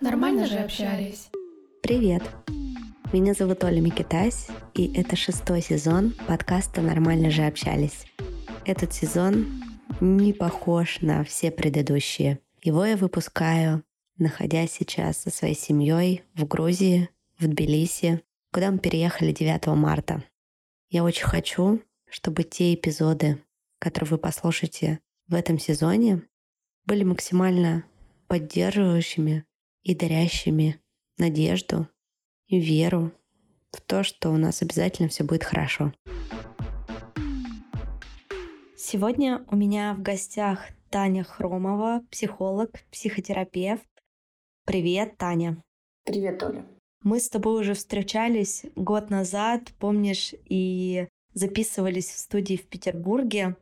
Нормально же общались. Привет! Меня зовут Оля Микитась, и это шестой сезон подкаста «Нормально же общались». Этот сезон не похож на все предыдущие. Его я выпускаю, находясь сейчас со своей семьей в Грузии, в Тбилиси, куда мы переехали 9 марта. Я очень хочу, чтобы те эпизоды, которые вы послушаете в этом сезоне, были максимально поддерживающими и дарящими надежду и веру в то, что у нас обязательно все будет хорошо. Сегодня у меня в гостях Таня Хромова, психолог, психотерапевт. Привет, Таня. Привет, Оля. Мы с тобой уже встречались год назад, помнишь, и записывались в студии в Петербурге,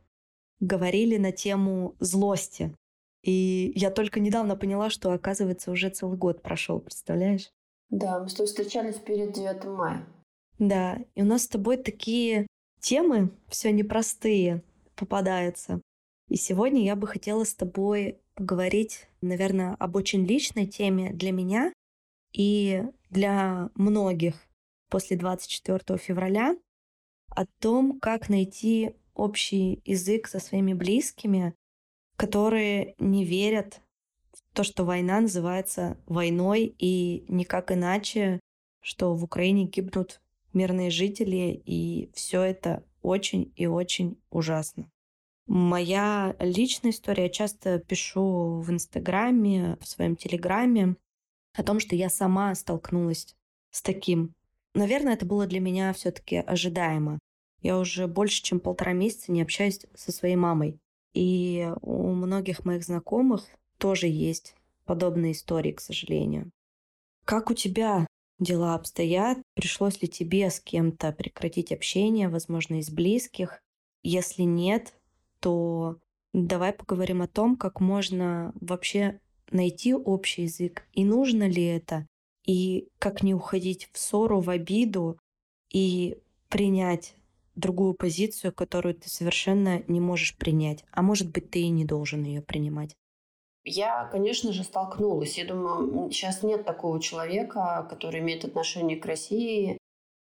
говорили на тему злости. И я только недавно поняла, что, оказывается, уже целый год прошел, представляешь? Да, мы с тобой встречались перед 9 мая. Да, и у нас с тобой такие темы все непростые попадаются. И сегодня я бы хотела с тобой поговорить, наверное, об очень личной теме для меня и для многих после 24 февраля, о том, как найти общий язык со своими близкими, которые не верят в то, что война называется войной и никак иначе, что в Украине гибнут мирные жители, и все это очень и очень ужасно. Моя личная история, я часто пишу в Инстаграме, в своем Телеграме о том, что я сама столкнулась с таким. Наверное, это было для меня все-таки ожидаемо. Я уже больше, чем полтора месяца не общаюсь со своей мамой. И у многих моих знакомых тоже есть подобные истории, к сожалению. Как у тебя дела обстоят? Пришлось ли тебе с кем-то прекратить общение, возможно, из близких? Если нет, то давай поговорим о том, как можно вообще найти общий язык, и нужно ли это, и как не уходить в ссору, в обиду, и принять другую позицию, которую ты совершенно не можешь принять. А может быть, ты и не должен ее принимать. Я, конечно же, столкнулась. Я думаю, сейчас нет такого человека, который имеет отношение к России,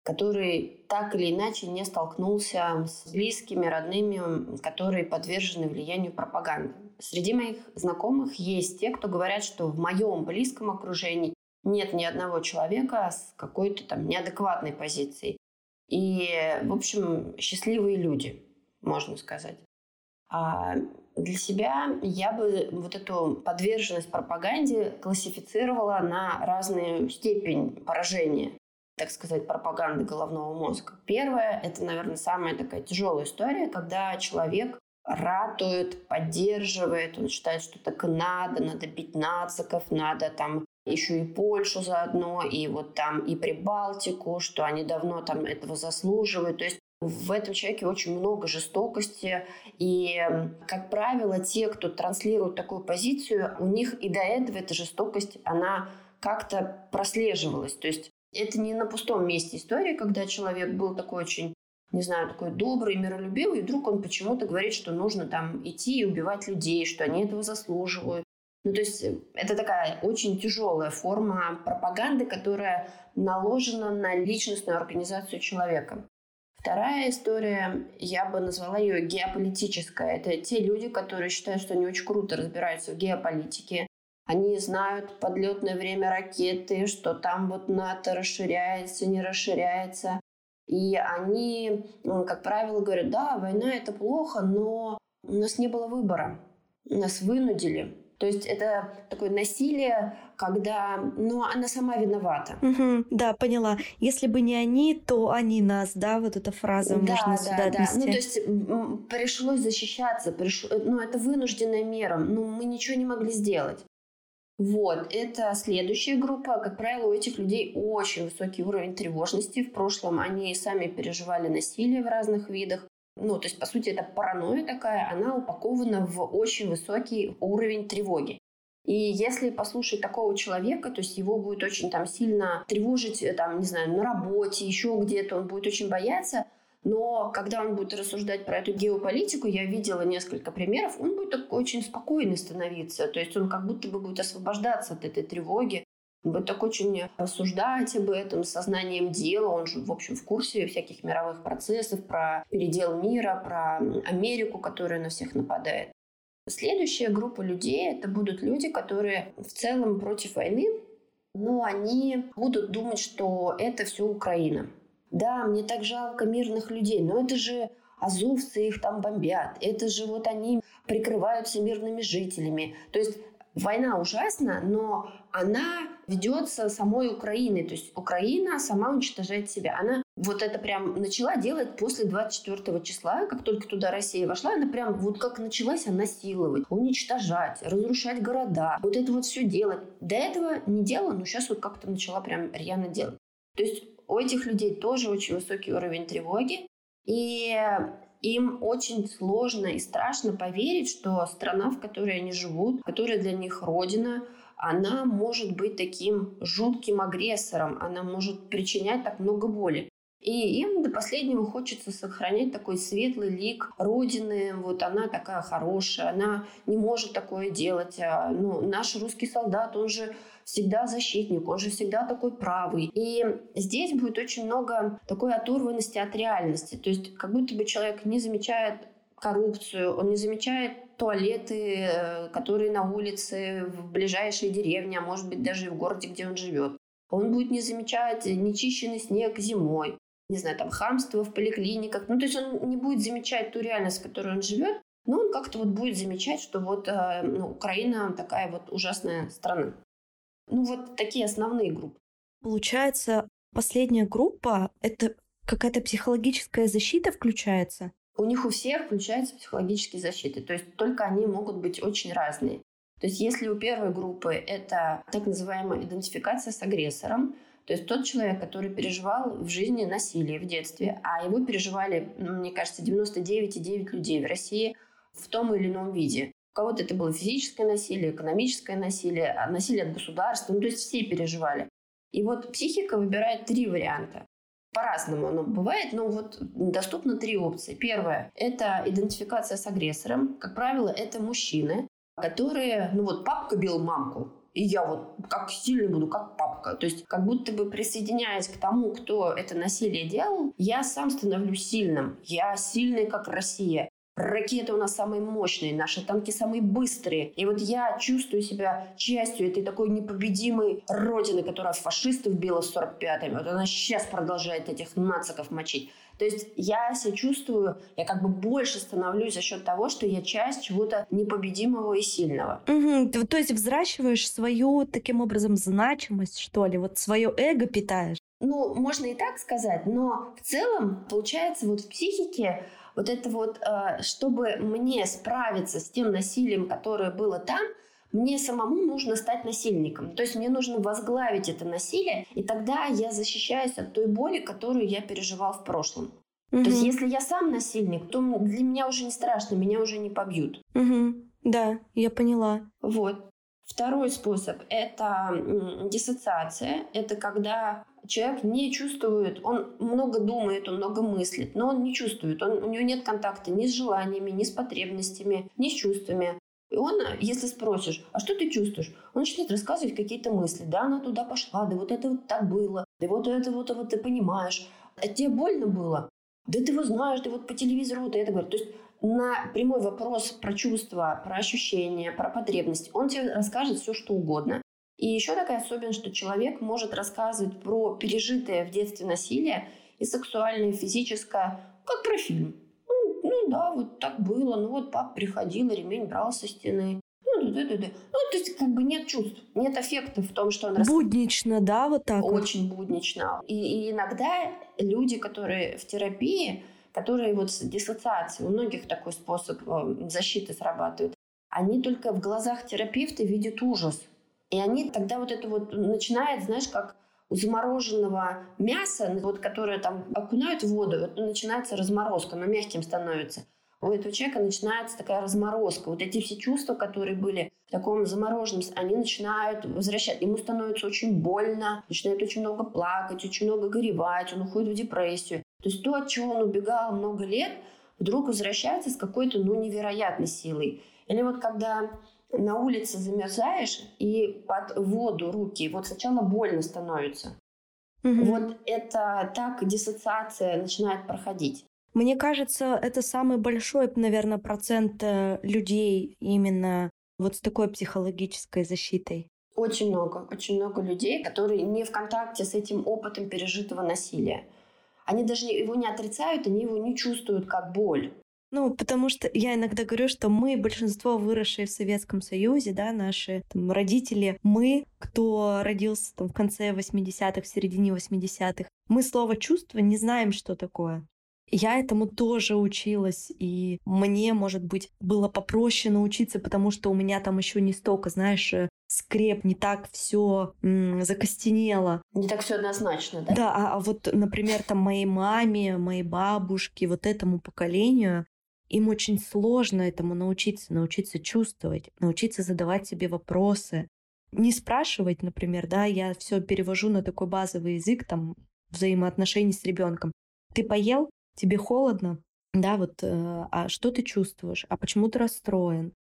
который так или иначе не столкнулся с близкими, родными, которые подвержены влиянию пропаганды. Среди моих знакомых есть те, кто говорят, что в моем близком окружении нет ни одного человека с какой-то там неадекватной позицией. И, в общем, счастливые люди, можно сказать. А для себя я бы вот эту подверженность пропаганде классифицировала на разную степень поражения так сказать, пропаганды головного мозга. Первое, это, наверное, самая такая тяжелая история, когда человек ратует, поддерживает, он считает, что так и надо, надо бить нациков, надо там еще и Польшу заодно, и вот там и Прибалтику, что они давно там этого заслуживают. То есть в этом человеке очень много жестокости, и, как правило, те, кто транслирует такую позицию, у них и до этого эта жестокость, она как-то прослеживалась. То есть это не на пустом месте история, когда человек был такой очень не знаю, такой добрый, миролюбивый, и вдруг он почему-то говорит, что нужно там идти и убивать людей, что они этого заслуживают. Ну, то есть э, это такая очень тяжелая форма пропаганды, которая наложена на личностную организацию человека. Вторая история, я бы назвала ее геополитическая. Это те люди, которые считают, что они очень круто разбираются в геополитике, они знают подлетное время ракеты, что там вот НАТО расширяется, не расширяется. И они, ну, как правило, говорят, да, война это плохо, но у нас не было выбора. Нас вынудили. То есть это такое насилие, когда, ну, она сама виновата. Угу, да, поняла. Если бы не они, то они нас, да, вот эта фраза да, можно да, сюда да. отнести. Ну, то есть пришлось защищаться, приш... ну, это вынужденная мера, ну, мы ничего не могли сделать. Вот, это следующая группа. Как правило, у этих людей очень высокий уровень тревожности. В прошлом они сами переживали насилие в разных видах. Ну, то есть, по сути, это паранойя такая, она упакована в очень высокий уровень тревоги. И если послушать такого человека, то есть его будет очень там сильно тревожить, э, там, не знаю, на работе, еще где-то, он будет очень бояться, Но когда он будет рассуждать про эту геополитику, я видела несколько примеров, он будет очень спокойный становиться. То есть он как будто бы будет освобождаться от этой тревоги, будет так очень рассуждать об этом сознанием дела. Он же, в общем, в курсе всяких мировых процессов, про передел мира, про Америку, которая на всех нападает. Следующая группа людей — это будут люди, которые в целом против войны, но они будут думать, что это все Украина. Да, мне так жалко мирных людей, но это же азовцы их там бомбят, это же вот они прикрываются мирными жителями. То есть война ужасна, но она ведется самой Украиной. То есть Украина сама уничтожает себя. Она вот это прям начала делать после 24 числа, как только туда Россия вошла, она прям вот как началась она насиловать, уничтожать, разрушать города. Вот это вот все делать. До этого не делала, но сейчас вот как-то начала прям рьяно делать. То есть у этих людей тоже очень высокий уровень тревоги. И им очень сложно и страшно поверить, что страна, в которой они живут, которая для них родина, она может быть таким жутким агрессором, она может причинять так много боли. И им до последнего хочется сохранять такой светлый лик Родины. Вот она такая хорошая, она не может такое делать. А, ну, наш русский солдат, он же всегда защитник, он же всегда такой правый. И здесь будет очень много такой оторванности от реальности. То есть как будто бы человек не замечает коррупцию, он не замечает туалеты, э, которые на улице, в ближайшей деревне, а может быть даже и в городе, где он живет. Он будет не замечать нечищенный снег зимой не знаю, там, хамство в поликлиниках. Ну, то есть он не будет замечать ту реальность, в которой он живет, но он как-то вот будет замечать, что вот э, ну, Украина такая вот ужасная страна. Ну, вот такие основные группы. Получается, последняя группа — это какая-то психологическая защита включается? У них у всех включаются психологические защиты, то есть только они могут быть очень разные. То есть если у первой группы это так называемая идентификация с агрессором, то есть тот человек, который переживал в жизни насилие в детстве, а его переживали, мне кажется, 99,9 людей в России в том или ином виде. У кого-то это было физическое насилие, экономическое насилие, а насилие от государства. Ну, то есть все переживали. И вот психика выбирает три варианта. По-разному оно бывает, но вот доступно три опции. Первое – это идентификация с агрессором. Как правило, это мужчины, которые, ну вот папка бил мамку, и я вот как сильно буду, как папка. То есть как будто бы присоединяясь к тому, кто это насилие делал, я сам становлюсь сильным. Я сильный, как Россия. Ракеты у нас самые мощные, наши танки самые быстрые. И вот я чувствую себя частью этой такой непобедимой родины, которая фашистов била в 45-м. Вот она сейчас продолжает этих нациков мочить. То есть я себя чувствую, я как бы больше становлюсь за счет того, что я часть чего-то непобедимого и сильного. Угу. То есть взращиваешь свою таким образом значимость, что ли, вот свое эго питаешь. Ну, можно и так сказать, но в целом, получается, вот в психике вот это вот, э, чтобы мне справиться с тем насилием, которое было там, мне самому нужно стать насильником. То есть мне нужно возглавить это насилие, и тогда я защищаюсь от той боли, которую я переживал в прошлом. Угу. То есть если я сам насильник, то для меня уже не страшно, меня уже не побьют. Угу. Да, я поняла. Вот. Второй способ – это диссоциация. Это когда человек не чувствует, он много думает, он много мыслит, но он не чувствует, он, у него нет контакта ни с желаниями, ни с потребностями, ни с чувствами. И он, если спросишь, а что ты чувствуешь? Он начнет рассказывать какие-то мысли. Да, она туда пошла, да вот это вот так было, да вот это вот, вот ты понимаешь. А тебе больно было? Да ты его знаешь, ты вот по телевизору вот это говорит. То есть на прямой вопрос про чувства, про ощущения, про потребности, он тебе расскажет все, что угодно. И еще такая особенность, что человек может рассказывать про пережитое в детстве насилие и сексуальное, и физическое, как про фильм. Ну, ну да, вот так было. Ну вот папа приходил, ремень брал со стены. Ну, да, да, да. ну, то есть как бы нет чувств, нет аффекта в том, что он рассказывает. Буднично, да, вот так Очень вот. буднично. И, и иногда люди, которые в терапии, которые вот с диссоциацией, у многих такой способ э, защиты срабатывает, они только в глазах терапевта видят ужас. И они тогда вот это вот начинает, знаешь, как у замороженного мяса, вот, которое там окунают в воду, вот, начинается разморозка, оно мягким становится. У этого человека начинается такая разморозка. Вот эти все чувства, которые были в таком замороженном, они начинают возвращать. Ему становится очень больно, начинает очень много плакать, очень много горевать, он уходит в депрессию. То есть то, от чего он убегал много лет, вдруг возвращается с какой-то ну, невероятной силой. Или вот когда на улице замерзаешь и под воду руки, вот сначала больно становится. Угу. Вот это так диссоциация начинает проходить. Мне кажется, это самый большой, наверное, процент э, людей именно вот с такой психологической защитой. Очень много, очень много людей, которые не в контакте с этим опытом пережитого насилия. Они даже его не отрицают, они его не чувствуют как боль. Ну, потому что я иногда говорю, что мы, большинство выросшие в Советском Союзе, да, наши там, родители, мы, кто родился там в конце 80-х, в середине 80-х, мы слово «чувство» не знаем, что такое. Я этому тоже училась, и мне, может быть, было попроще научиться, потому что у меня там еще не столько, знаешь, э, скреп, не так все закостенело. Не так все однозначно, да? Да, а, а вот, например, там моей маме, моей бабушке, вот этому поколению, им очень сложно этому научиться, научиться чувствовать, научиться задавать себе вопросы. Не спрашивать, например, да, я все перевожу на такой базовый язык, там, взаимоотношений с ребенком. Ты поел? тебе холодно, да, вот, э, а что ты чувствуешь, а почему ты расстроен,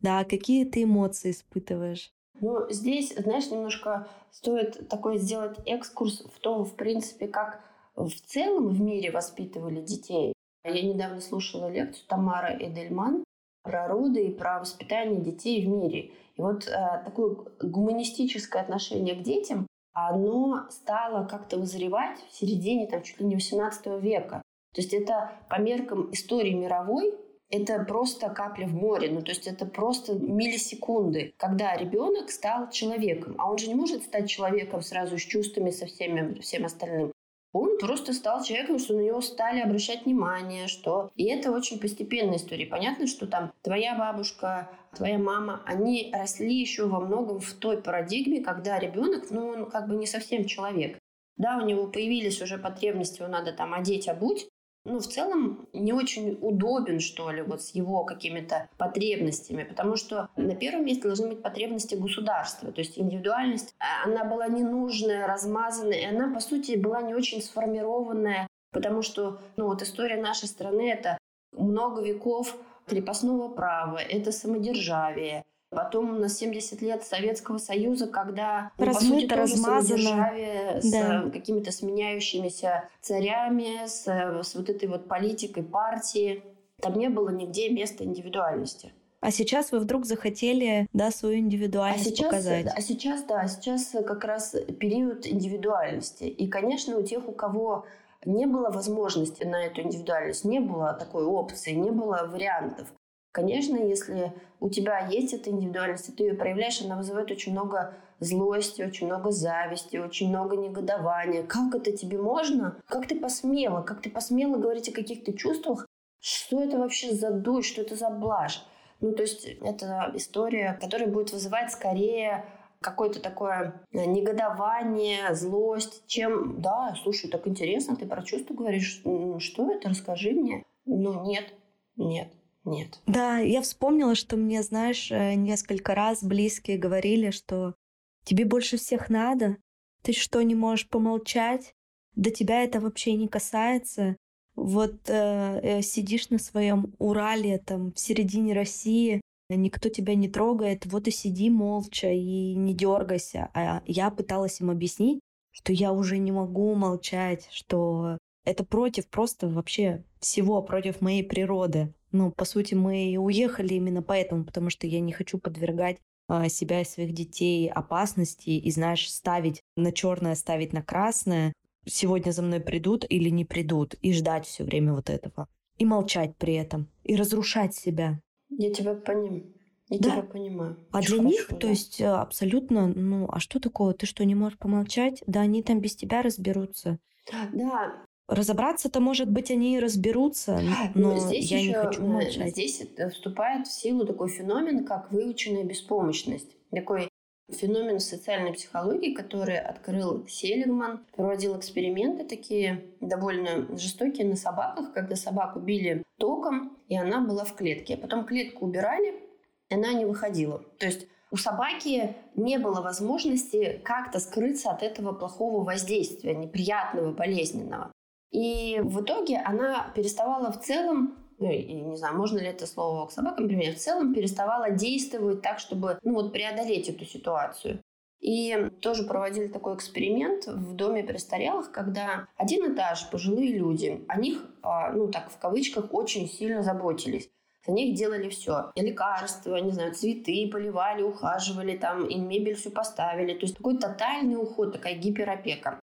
да, какие ты эмоции испытываешь. Ну, здесь, знаешь, немножко стоит такой сделать экскурс в том, в принципе, как в целом в мире воспитывали детей. Я недавно слушала лекцию Тамары Эдельман про роды и про воспитание детей в мире. И вот э, такое гуманистическое отношение к детям, оно стало как-то вызревать в середине там, чуть ли не 18 века. То есть это по меркам истории мировой это просто капля в море, ну то есть это просто миллисекунды, когда ребенок стал человеком, а он же не может стать человеком сразу с чувствами со всеми, всем остальным. Он просто стал человеком, что на него стали обращать внимание, что... И это очень постепенная история. Понятно, что там твоя бабушка, твоя мама, они росли еще во многом в той парадигме, когда ребенок, ну, он как бы не совсем человек. Да, у него появились уже потребности, его надо там одеть, обуть, ну, в целом не очень удобен, что ли, вот с его какими-то потребностями, потому что на первом месте должны быть потребности государства, то есть индивидуальность, а, она была ненужная, размазанная, и она, по сути, была не очень сформированная, потому что, ну, вот история нашей страны — это много веков крепостного права, это самодержавие, Потом у нас 70 лет Советского Союза, когда ну, Размыто, по сути, размазано. с да. Э, какими-то сменяющимися царями, с, с вот этой вот политикой партии. Там не было нигде места индивидуальности. А сейчас вы вдруг захотели, да, свою индивидуальность а сейчас, показать. А сейчас, да, сейчас как раз период индивидуальности. И, конечно, у тех, у кого не было возможности на эту индивидуальность, не было такой опции, не было вариантов. Конечно, если у тебя есть эта индивидуальность, и ты ее проявляешь, она вызывает очень много злости, очень много зависти, очень много негодования. Как это тебе можно? Как ты посмела? Как ты посмела говорить о каких-то чувствах? Что это вообще за дурь? Что это за блажь? Ну, то есть это история, которая будет вызывать скорее какое-то такое э, негодование, злость, чем, да, слушай, так интересно, ты про чувства говоришь, что это, расскажи мне. Ну, нет, нет нет. Да, я вспомнила, что мне, знаешь, э, несколько раз близкие говорили, что тебе больше всех надо, ты что, не можешь помолчать? До тебя это вообще не касается. Вот э, э, сидишь на своем Урале, там, в середине России, никто тебя не трогает, вот и сиди молча и не дергайся. А я пыталась им объяснить, что я уже не могу молчать, что это против просто вообще всего, против моей природы. Ну, по сути, мы и уехали именно поэтому, потому что я не хочу подвергать а, себя и своих детей опасности и, знаешь, ставить на черное, ставить на красное. Сегодня за мной придут или не придут, и ждать все время вот этого. И молчать при этом, и разрушать себя. Я тебя понимаю. Я да. тебя понимаю. А Очень для хорошо, них, да. то есть абсолютно, ну, а что такого? Ты что, не можешь помолчать? Да они там без тебя разберутся. Да, Разобраться-то, может быть, они и разберутся, но ну, здесь я еще, не хочу молчать. Здесь вступает в силу такой феномен, как выученная беспомощность. Такой феномен социальной психологии, который открыл Селигман, проводил эксперименты такие довольно жестокие на собаках, когда собаку били током, и она была в клетке. А потом клетку убирали, и она не выходила. То есть у собаки не было возможности как-то скрыться от этого плохого воздействия, неприятного, болезненного. И в итоге она переставала в целом ну, не знаю, можно ли это слово к собакам применять, в целом переставала действовать так, чтобы ну, вот преодолеть эту ситуацию. И тоже проводили такой эксперимент в доме престарелых, когда один этаж, пожилые люди, о них, а, ну так в кавычках, очень сильно заботились. За них делали все. И лекарства, не знаю, цветы поливали, ухаживали, там, и мебель всю поставили. То есть такой тотальный уход, такая гиперопека.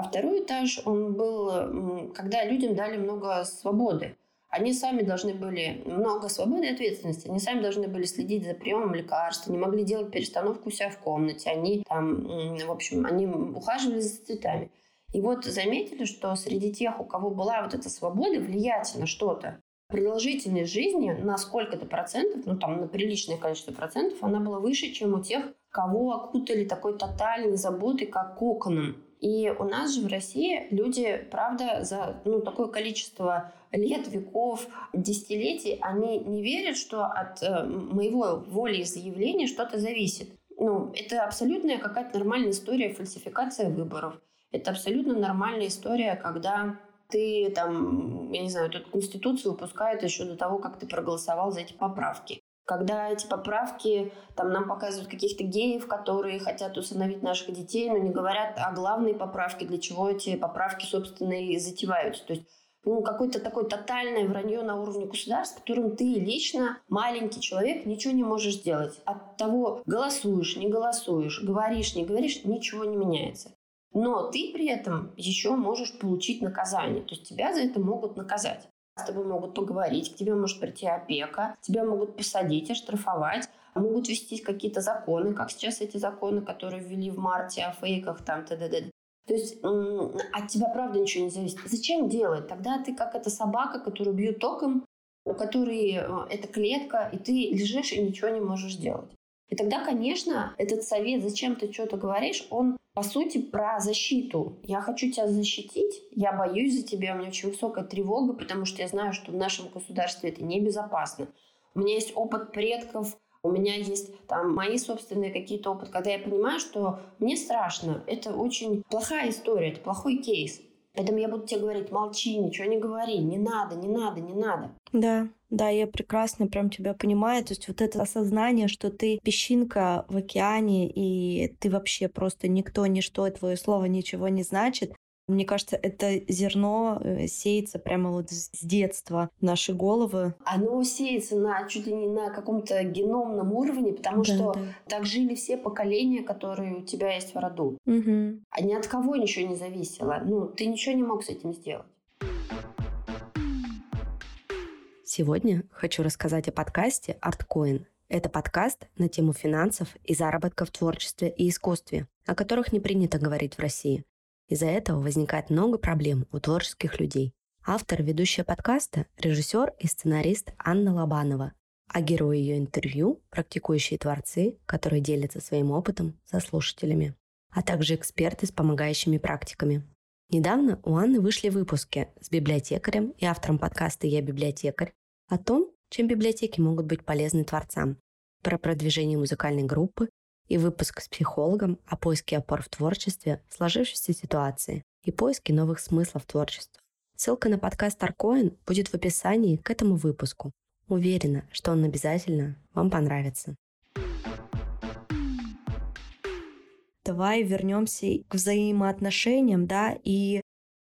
А второй этаж, он был, когда людям дали много свободы. Они сами должны были, много свободы и ответственности, они сами должны были следить за приемом лекарств, не могли делать перестановку у себя в комнате, они там, в общем, они ухаживали за цветами. И вот заметили, что среди тех, у кого была вот эта свобода влиять на что-то, продолжительность жизни на сколько-то процентов, ну там на приличное количество процентов, она была выше, чем у тех, кого окутали такой тотальной заботой, как коконом. И у нас же в России люди, правда, за ну, такое количество лет, веков, десятилетий, они не верят, что от э, моего воли и заявления что-то зависит. Ну, это абсолютная какая-то нормальная история фальсификация выборов. Это абсолютно нормальная история, когда ты там, я не знаю, тут Конституцию выпускают еще до того, как ты проголосовал за эти поправки когда эти поправки, там нам показывают каких-то геев, которые хотят усыновить наших детей, но не говорят о главной поправке, для чего эти поправки, собственно, и затеваются. То есть ну, какое-то такое тотальное вранье на уровне государства, которым ты лично, маленький человек, ничего не можешь сделать. От того, голосуешь, не голосуешь, говоришь, не говоришь, ничего не меняется. Но ты при этом еще можешь получить наказание. То есть тебя за это могут наказать с тобой могут поговорить, к тебе может прийти опека, тебя могут посадить, оштрафовать, могут вести какие-то законы, как сейчас эти законы, которые ввели в марте о фейках, там, т.д. То есть от тебя, правда, ничего не зависит. Зачем делать? Тогда ты как эта собака, которую бьют током, у которой э, это клетка, и ты лежишь и ничего не можешь делать. И тогда, конечно, этот совет, зачем ты что-то говоришь, он по сути про защиту. Я хочу тебя защитить, я боюсь за тебя, у меня очень высокая тревога, потому что я знаю, что в нашем государстве это небезопасно. У меня есть опыт предков, у меня есть там мои собственные какие-то опыты, когда я понимаю, что мне страшно. Это очень плохая история, это плохой кейс. Поэтому я буду тебе говорить, молчи, ничего не говори, не надо, не надо, не надо. Да, да, я прекрасно прям тебя понимаю. То есть вот это осознание, что ты песчинка в океане, и ты вообще просто никто, ничто, твое слово ничего не значит, мне кажется, это зерно э, сеется прямо вот с детства в наши головы. Оно сеется на чуть ли не на каком-то геномном уровне, потому да, что да. так жили все поколения, которые у тебя есть в роду. Угу. А ни от кого ничего не зависело. Ну, ты ничего не мог с этим сделать. Сегодня хочу рассказать о подкасте ArtCoin. Это подкаст на тему финансов и заработка в творчестве и искусстве, о которых не принято говорить в России. Из-за этого возникает много проблем у творческих людей. Автор ведущая подкаста – режиссер и сценарист Анна Лобанова, а герои ее интервью – практикующие творцы, которые делятся своим опытом со слушателями, а также эксперты с помогающими практиками. Недавно у Анны вышли выпуски с библиотекарем и автором подкаста «Я библиотекарь» о том, чем библиотеки могут быть полезны творцам, про продвижение музыкальной группы и выпуск с психологом о поиске опор в творчестве в сложившейся ситуации и поиске новых смыслов творчества. Ссылка на подкаст Аркоин будет в описании к этому выпуску. Уверена, что он обязательно вам понравится. Давай вернемся к взаимоотношениям, да, и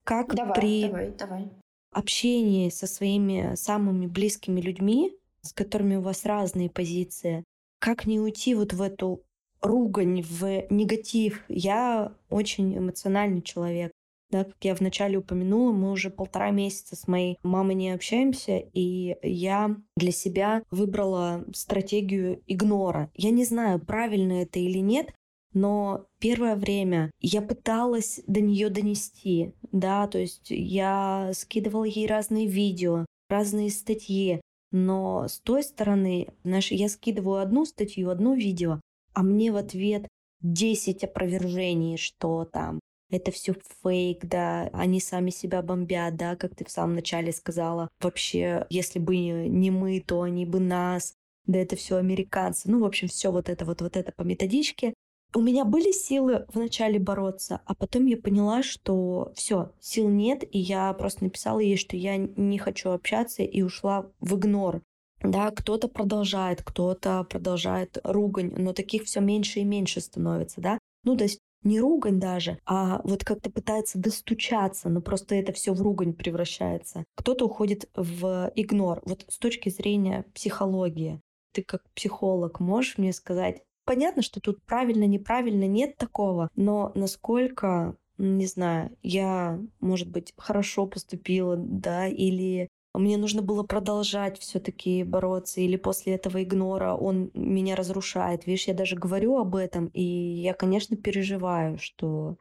как давай, при давай, давай. Общении со своими самыми близкими людьми, с которыми у вас разные позиции, как не уйти вот в эту ругань, в негатив. Я очень эмоциональный человек. Да, как я вначале упомянула, мы уже полтора месяца с моей мамой не общаемся, и я для себя выбрала стратегию игнора. Я не знаю, правильно это или нет, но первое время я пыталась до нее донести, да, то есть я скидывала ей разные видео, разные статьи, но с той стороны, знаешь, я скидываю одну статью, одно видео, а мне в ответ 10 опровержений, что там это все фейк, да, они сами себя бомбят, да, как ты в самом начале сказала. Вообще, если бы не мы, то они бы нас, да это все американцы. Ну, в общем, все вот это вот, вот это по методичке. У меня были силы вначале бороться, а потом я поняла, что все, сил нет, и я просто написала ей, что я не хочу общаться и ушла в игнор. Да, кто-то продолжает, кто-то продолжает ругань, но таких все меньше и меньше становится, да. Ну, то есть не ругань даже, а вот как-то пытается достучаться, но просто это все в ругань превращается. Кто-то уходит в игнор. Вот с точки зрения психологии, ты как психолог можешь мне сказать, понятно, что тут правильно, неправильно, нет такого, но насколько не знаю, я, может быть, хорошо поступила, да, или мне нужно было продолжать все-таки бороться, или после этого игнора он меня разрушает. Видишь, я даже говорю об этом, и я, конечно, переживаю, что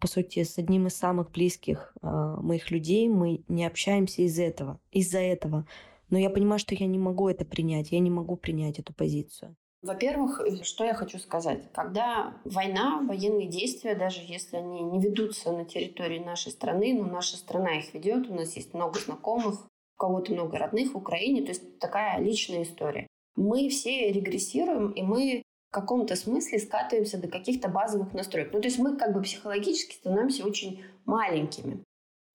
по сути, с одним из самых близких э, моих людей мы не общаемся из этого, из-за этого. Но я понимаю, что я не могу это принять, я не могу принять эту позицию. Во-первых, что я хочу сказать. Когда война, военные действия, даже если они не ведутся на территории нашей страны, но наша страна их ведет, у нас есть много знакомых, кого-то много родных в Украине, то есть такая личная история. Мы все регрессируем, и мы в каком-то смысле скатываемся до каких-то базовых настроек. Ну, то есть мы как бы психологически становимся очень маленькими.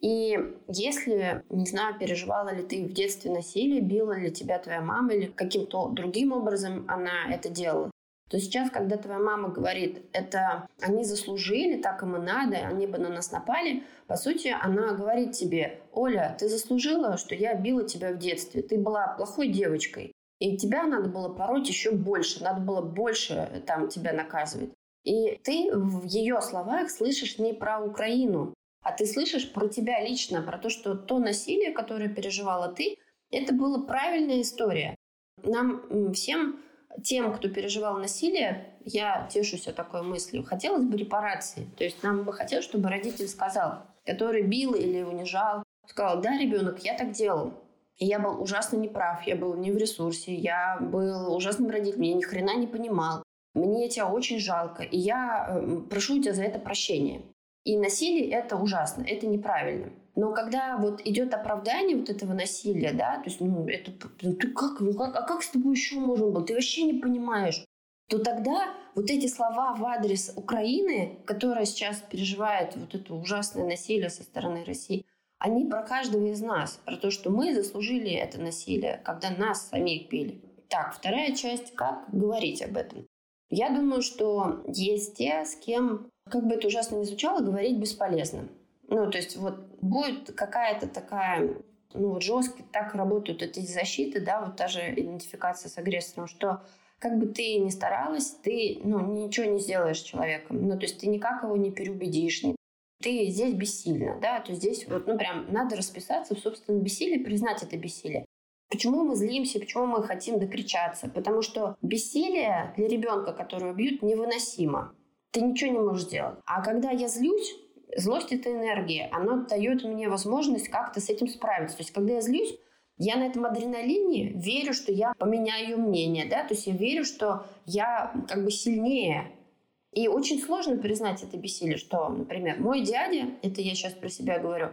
И если, не знаю, переживала ли ты в детстве насилие, била ли тебя твоя мама или каким-то другим образом она это делала, то сейчас, когда твоя мама говорит, это они заслужили, так им и надо, они бы на нас напали, по сути, она говорит тебе, Оля, ты заслужила, что я била тебя в детстве, ты была плохой девочкой, и тебя надо было пороть еще больше, надо было больше там тебя наказывать. И ты в ее словах слышишь не про Украину, а ты слышишь про тебя лично, про то, что то насилие, которое переживала ты, это была правильная история. Нам всем тем, кто переживал насилие, я тешусь такой мыслью, хотелось бы репарации. То есть нам бы хотелось, чтобы родитель сказал, который бил или унижал, сказал, да, ребенок, я так делал. И я был ужасно неправ, я был не в ресурсе, я был ужасным родителем, я ни хрена не понимал. Мне тебя очень жалко, и я э, прошу у тебя за это прощения. И насилие это ужасно, это неправильно. Но когда вот идет оправдание вот этого насилия, да, то есть, ну, это, ну, ты как, ну, как, а как с тобой еще можно было? Ты вообще не понимаешь. То тогда вот эти слова в адрес Украины, которая сейчас переживает вот это ужасное насилие со стороны России, они про каждого из нас, про то, что мы заслужили это насилие, когда нас самих били. Так, вторая часть, как говорить об этом. Я думаю, что есть те, с кем, как бы это ужасно не звучало, говорить бесполезно. Ну, то есть вот будет какая-то такая, ну, вот жестко так работают эти защиты, да, вот та же идентификация с агрессором, что как бы ты ни старалась, ты, ну, ничего не сделаешь человеком. Ну, то есть ты никак его не переубедишь, ты здесь бессильна, да, то здесь вот, ну, прям надо расписаться в собственном бессилии, признать это бессилие. Почему мы злимся, почему мы хотим докричаться? Потому что бессилие для ребенка, которого бьют, невыносимо. Ты ничего не можешь сделать. А когда я злюсь, Злость — это энергия. Она дает мне возможность как-то с этим справиться. То есть, когда я злюсь, я на этом адреналине верю, что я поменяю мнение, да, то есть я верю, что я как бы сильнее. И очень сложно признать это бессилие, что, например, мой дядя, это я сейчас про себя говорю,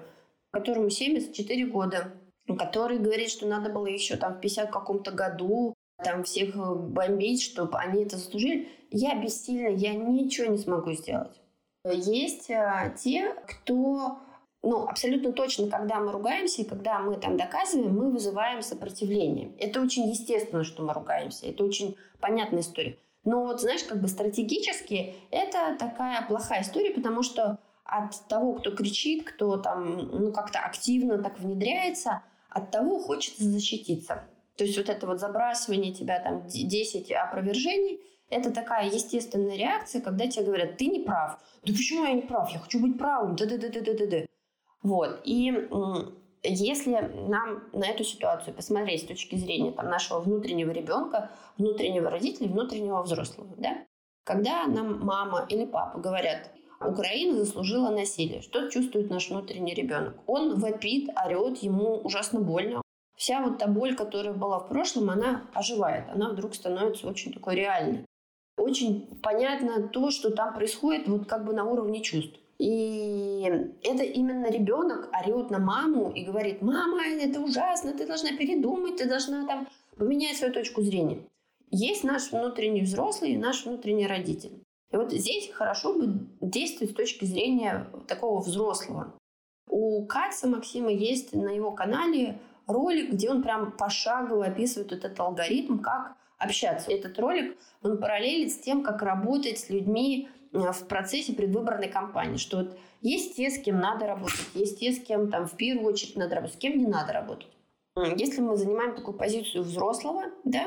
которому 74 года, который говорит, что надо было еще там в 50 каком-то году там всех бомбить, чтобы они это заслужили. Я бессильна, я ничего не смогу сделать. Есть э, те, кто ну, абсолютно точно, когда мы ругаемся и когда мы там доказываем, мы вызываем сопротивление. Это очень естественно, что мы ругаемся. Это очень понятная история. Но вот, знаешь, как бы стратегически это такая плохая история, потому что от того, кто кричит, кто там, ну, как-то активно так внедряется, от того хочется защититься. То есть вот это вот забрасывание тебя там 10 опровержений – это такая естественная реакция, когда тебе говорят, ты не прав. Да почему я не прав? Я хочу быть правым. Да-да-да-да-да-да. Вот. И если нам на эту ситуацию посмотреть с точки зрения там, нашего внутреннего ребенка, внутреннего родителя, внутреннего взрослого, да? когда нам мама или папа говорят, Украина заслужила насилие, что чувствует наш внутренний ребенок? Он вопит, орет, ему ужасно больно. Вся вот та боль, которая была в прошлом, она оживает, она вдруг становится очень такой реальной очень понятно то, что там происходит вот как бы на уровне чувств. И это именно ребенок орет на маму и говорит, мама, это ужасно, ты должна передумать, ты должна там поменять свою точку зрения. Есть наш внутренний взрослый и наш внутренний родитель. И вот здесь хорошо бы действовать с точки зрения такого взрослого. У Каца Максима есть на его канале ролик, где он прям пошагово описывает этот алгоритм, как общаться. Этот ролик, он параллелит с тем, как работать с людьми э, в процессе предвыборной кампании. Что вот есть те, с кем надо работать, есть те, с кем там в первую очередь надо работать, с кем не надо работать. Если мы занимаем такую позицию взрослого, да,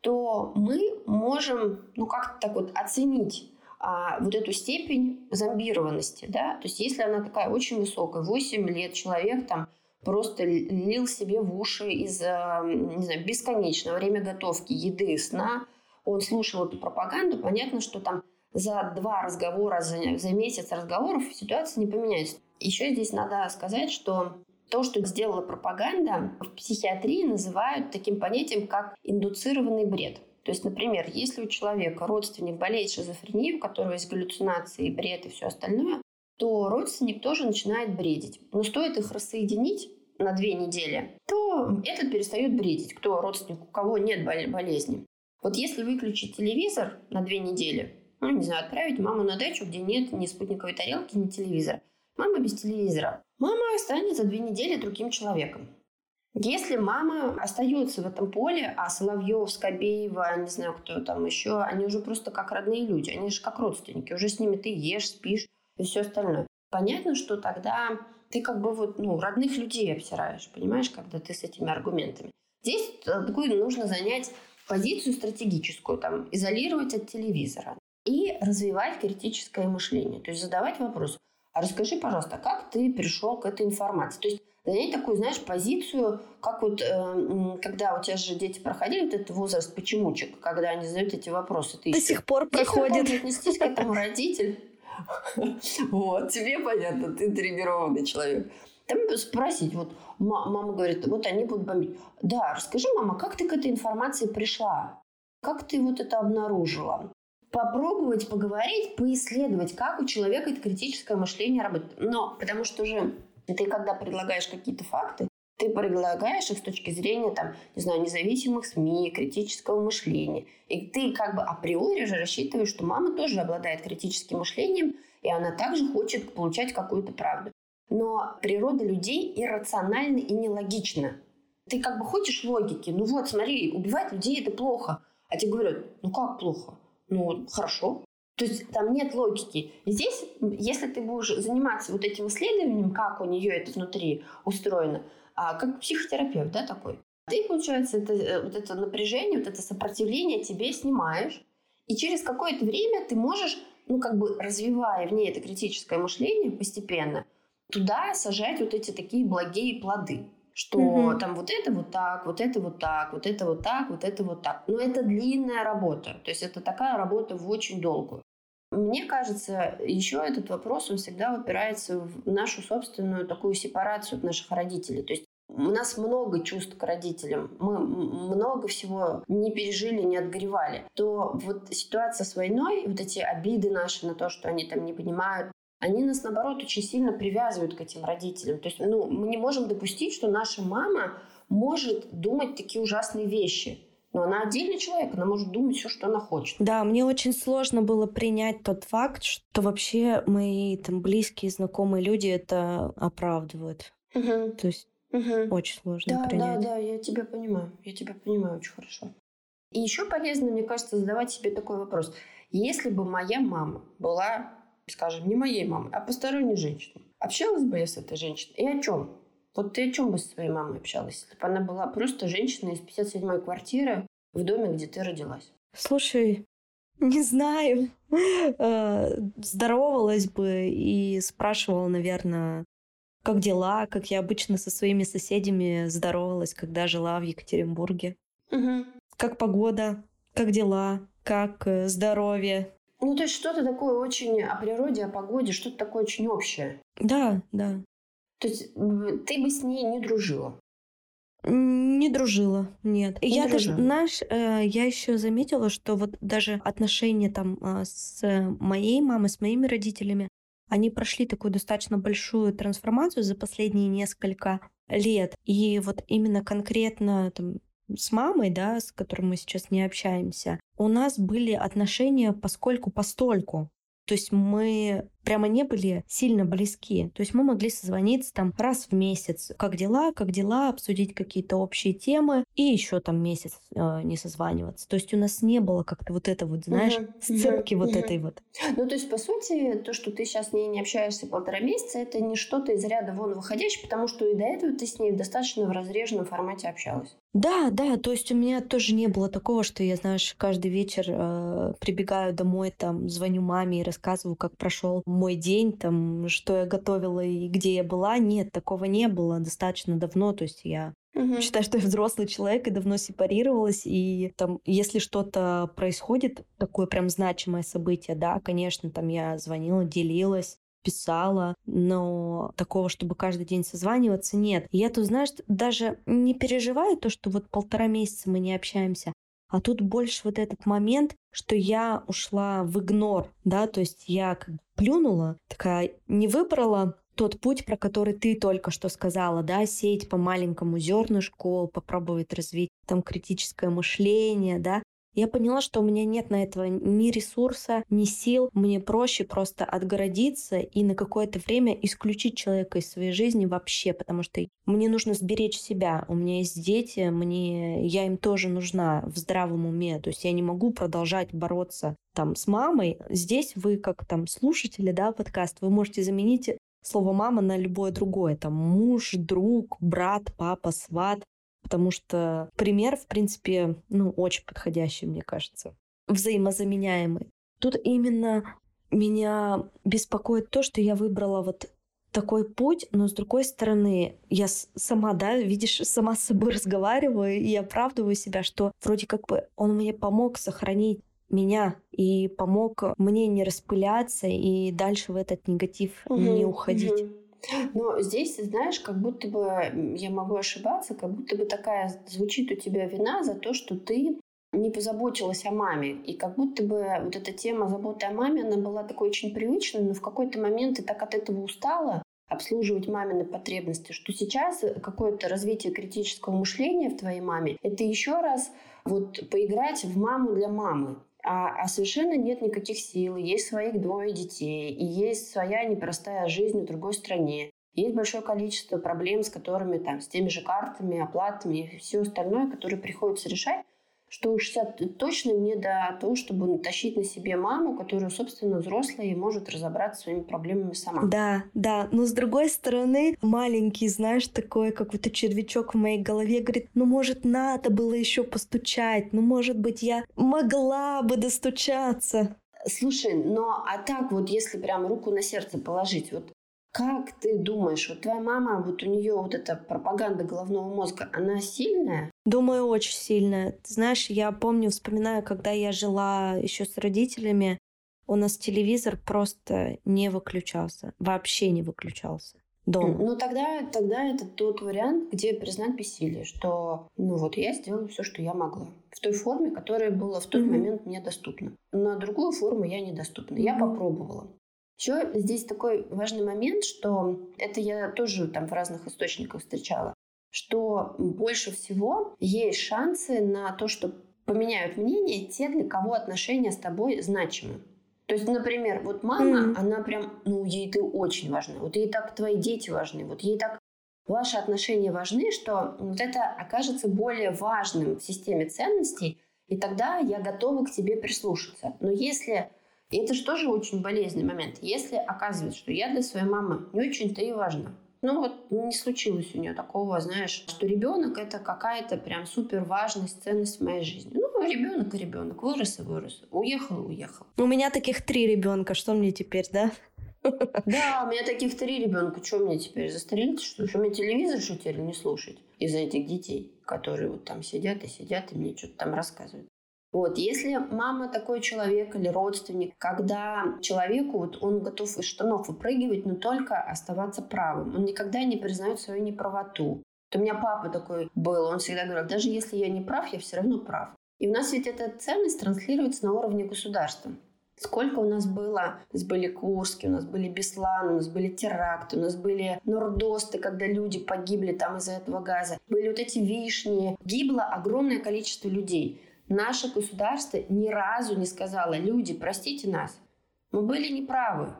то мы можем, ну, как-то так вот оценить а, вот эту степень зомбированности, да, то есть если она такая очень высокая, 8 лет человек там просто лил себе в уши из, не знаю, бесконечного время готовки, еды, сна, он слушал эту пропаганду, понятно, что там за два разговора, за, за месяц разговоров ситуация не поменяется. Еще здесь надо сказать, что то, что сделала пропаганда, в психиатрии называют таким понятием, как индуцированный бред. То есть, например, если у человека родственник болеет шизофренией, у которого есть галлюцинации, бред и все остальное, то родственник тоже начинает бредить. Но стоит их рассоединить на две недели, то этот перестает бредить, кто родственник, у кого нет болезни. Вот если выключить телевизор на две недели, ну, не знаю, отправить маму на дачу, где нет ни спутниковой тарелки, ни телевизора. Мама без телевизора. Мама станет за две недели другим человеком. Если мама остается в этом поле, а Соловьев, Скобеева, не знаю кто там еще, они уже просто как родные люди, они же как родственники, уже с ними ты ешь, спишь и все остальное. Понятно, что тогда ты как бы вот, ну, родных людей обсираешь, понимаешь, когда ты с этими аргументами. Здесь э, такую нужно занять позицию стратегическую, там, изолировать от телевизора и развивать критическое мышление. То есть задавать вопрос, а расскажи, пожалуйста, как ты пришел к этой информации? То есть занять такую, знаешь, позицию, как вот, э, когда у тебя же дети проходили вот этот возраст почемучек, когда они задают эти вопросы. Ты До еще, сих пор проходит. отнестись к этому родитель. Вот, тебе понятно, ты тренированный человек. Там спросить, вот мама говорит, вот они будут бомбить. Да, расскажи, мама, как ты к этой информации пришла? Как ты вот это обнаружила? Попробовать поговорить, поисследовать, как у человека это критическое мышление работает. Но потому что же ты, когда предлагаешь какие-то факты, ты предлагаешь их с точки зрения, там, не знаю, независимых СМИ, критического мышления. И ты как бы априори же рассчитываешь, что мама тоже обладает критическим мышлением, и она также хочет получать какую-то правду. Но природа людей иррациональна и нелогична. Ты как бы хочешь логики. Ну вот, смотри, убивать людей – это плохо. А тебе говорят, ну как плохо? Ну, хорошо. То есть там нет логики. Здесь, если ты будешь заниматься вот этим исследованием, как у нее это внутри устроено, а, как психотерапевт, да, такой, ты, получается, это, э, вот это напряжение, вот это сопротивление тебе снимаешь, и через какое-то время ты можешь, ну, как бы развивая в ней это критическое мышление постепенно, туда сажать вот эти такие благие плоды что угу. там вот это вот так, вот это вот так, вот это вот так, вот это вот так. Но это длинная работа, то есть это такая работа в очень долгую. Мне кажется, еще этот вопрос, он всегда упирается в нашу собственную такую сепарацию от наших родителей. То есть у нас много чувств к родителям, мы много всего не пережили, не отгревали, то вот ситуация с войной, вот эти обиды наши на то, что они там не понимают, они нас, наоборот, очень сильно привязывают к этим родителям. То есть ну, мы не можем допустить, что наша мама может думать такие ужасные вещи. Но она отдельный человек, она может думать все, что она хочет. Да, мне очень сложно было принять тот факт, что вообще мои там близкие, знакомые люди это оправдывают. Угу. То есть угу. очень сложно да, принять. Да, да, я тебя понимаю. Я тебя понимаю очень хорошо. И еще полезно, мне кажется, задавать себе такой вопрос. Если бы моя мама была скажем, не моей мамы, а посторонней женщиной. Общалась бы я с этой женщиной? И о чем? Вот ты о чем бы с своей мамой общалась, если бы она была просто женщиной из 57-й квартиры в доме, где ты родилась? Слушай, не знаю. Э, здоровалась бы и спрашивала, наверное, как дела, как я обычно со своими соседями здоровалась, когда жила в Екатеринбурге. Угу. Как погода, как дела, как э, здоровье, ну, то есть что-то такое очень о природе, о погоде, что-то такое очень общее. Да, да. То есть ты бы с ней не дружила? Не дружила, нет. Не я дружила. даже, знаешь, э, я еще заметила, что вот даже отношения там а, с моей мамой, с моими родителями, они прошли такую достаточно большую трансформацию за последние несколько лет. И вот именно конкретно там с мамой, да, с которой мы сейчас не общаемся, у нас были отношения поскольку постольку. То есть мы прямо не были сильно близки. То есть мы могли созвониться там раз в месяц. Как дела, как дела, обсудить какие-то общие темы и еще там месяц э, не созваниваться. То есть у нас не было как-то вот это вот, знаешь, uh-huh, сцепки uh-huh, вот uh-huh. этой вот. Ну, то есть, по сути, то, что ты сейчас с ней не общаешься полтора месяца, это не что-то из ряда вон выходящее, потому что и до этого ты с ней достаточно в разреженном формате общалась. Да, да, то есть у меня тоже не было такого, что я, знаешь, каждый вечер э, прибегаю домой, там, звоню маме и рассказываю, как прошел мой день, там, что я готовила и где я была. Нет, такого не было достаточно давно. То есть я Угу. Считаю, что я взрослый человек и давно сепарировалась, и там, если что-то происходит, такое прям значимое событие, да, конечно, там я звонила, делилась, писала, но такого, чтобы каждый день созваниваться, нет. И я тут, знаешь, даже не переживаю то, что вот полтора месяца мы не общаемся, а тут больше вот этот момент, что я ушла в игнор, да, то есть я как плюнула, такая не выбрала тот путь, про который ты только что сказала, да, сеять по маленькому зернышку, попробовать развить там критическое мышление, да, я поняла, что у меня нет на этого ни ресурса, ни сил. Мне проще просто отгородиться и на какое-то время исключить человека из своей жизни вообще, потому что мне нужно сберечь себя. У меня есть дети, мне я им тоже нужна в здравом уме. То есть я не могу продолжать бороться там с мамой. Здесь вы как там слушатели, да, подкаст, вы можете заменить слово мама на любое другое. Там муж, друг, брат, папа, сват потому что пример, в принципе, ну, очень подходящий, мне кажется, взаимозаменяемый. Тут именно меня беспокоит то, что я выбрала вот такой путь, но с другой стороны, я сама, да, видишь, сама с собой разговариваю и оправдываю себя, что вроде как бы он мне помог сохранить меня и помог мне не распыляться и дальше в этот негатив угу, не уходить. Угу. Но здесь, знаешь, как будто бы, я могу ошибаться, как будто бы такая звучит у тебя вина за то, что ты не позаботилась о маме. И как будто бы вот эта тема заботы о маме, она была такой очень привычной, но в какой-то момент ты так от этого устала обслуживать мамины потребности, что сейчас какое-то развитие критического мышления в твоей маме, это еще раз вот поиграть в маму для мамы а, а совершенно нет никаких сил, есть своих двое детей, и есть своя непростая жизнь в другой стране. Есть большое количество проблем, с которыми там, с теми же картами, оплатами и все остальное, которые приходится решать что у 60 точно не до того, чтобы тащить на себе маму, которая, собственно, взрослая и может разобраться своими проблемами сама. Да, да. Но с другой стороны, маленький, знаешь, такой какой-то червячок в моей голове говорит, ну, может, надо было еще постучать, ну, может быть, я могла бы достучаться. Слушай, но а так вот, если прям руку на сердце положить, вот как ты думаешь, вот твоя мама, вот у нее вот эта пропаганда головного мозга, она сильная? Думаю, очень сильная. Ты знаешь, я помню, вспоминаю, когда я жила еще с родителями, у нас телевизор просто не выключался, вообще не выключался дома. Ну тогда, тогда это тот вариант, где признать бессилие, что ну вот я сделала все, что я могла в той форме, которая была в тот mm-hmm. момент мне доступна. На другую форму я недоступна. Mm-hmm. Я попробовала. Еще здесь такой важный момент, что это я тоже там в разных источниках встречала, что больше всего есть шансы на то, что поменяют мнение те, для кого отношения с тобой значимы. То есть, например, вот мама, mm. она прям, ну, ей ты очень важна. Вот ей так твои дети важны. Вот ей так ваши отношения важны, что вот это окажется более важным в системе ценностей, и тогда я готова к тебе прислушаться. Но если и это же тоже очень болезненный момент. Если оказывается, что я для своей мамы не очень-то и важна, ну вот не случилось у нее такого, знаешь, что ребенок это какая-то прям супер важность, ценность в моей жизни. Ну, ребенок и ребенок, вырос и вырос, уехал и уехал. У меня таких три ребенка, что мне теперь, да? Да, у меня таких три ребенка. Что мне теперь застрелить? Что, что мне телевизор что теперь не слушать из-за этих детей, которые вот там сидят и сидят и мне что-то там рассказывают? Вот, если мама такой человек или родственник, когда человеку вот он готов из штанов выпрыгивать, но только оставаться правым, он никогда не признает свою неправоту. Вот у меня папа такой был, он всегда говорил, даже если я не прав, я все равно прав. И у нас ведь эта ценность транслируется на уровне государства. Сколько у нас было? У нас были Курски, у нас были Беслан, у нас были теракты, у нас были Нордосты, когда люди погибли там из-за этого газа. Были вот эти вишни. Гибло огромное количество людей. Наше государство ни разу не сказало, люди, простите нас, мы были неправы.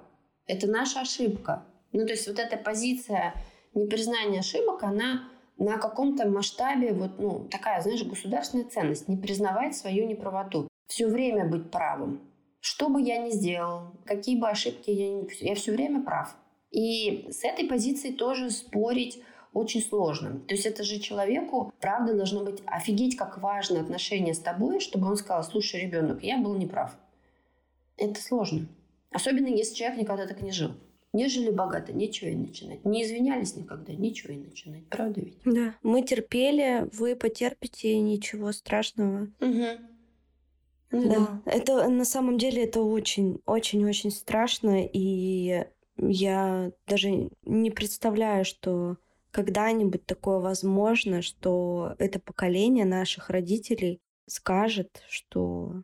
Это наша ошибка. Ну, то есть вот эта позиция непризнания ошибок, она на каком-то масштабе, вот, ну, такая, знаешь, государственная ценность, не признавать свою неправоту, все время быть правым. Что бы я ни сделал, какие бы ошибки я ни... Я все время прав. И с этой позиции тоже спорить очень сложно. То есть это же человеку, правда, должно быть офигеть, как важно отношение с тобой, чтобы он сказал, слушай, ребенок, я был неправ. Это сложно. Особенно, если человек никогда так не жил. Не жили богато, ничего и начинать. Не извинялись никогда, ничего и начинать. Правда ведь? Да. Мы терпели, вы потерпите, ничего страшного. Угу. Ну, да. да. Это на самом деле это очень, очень, очень страшно. И я даже не представляю, что когда-нибудь такое возможно, что это поколение наших родителей скажет, что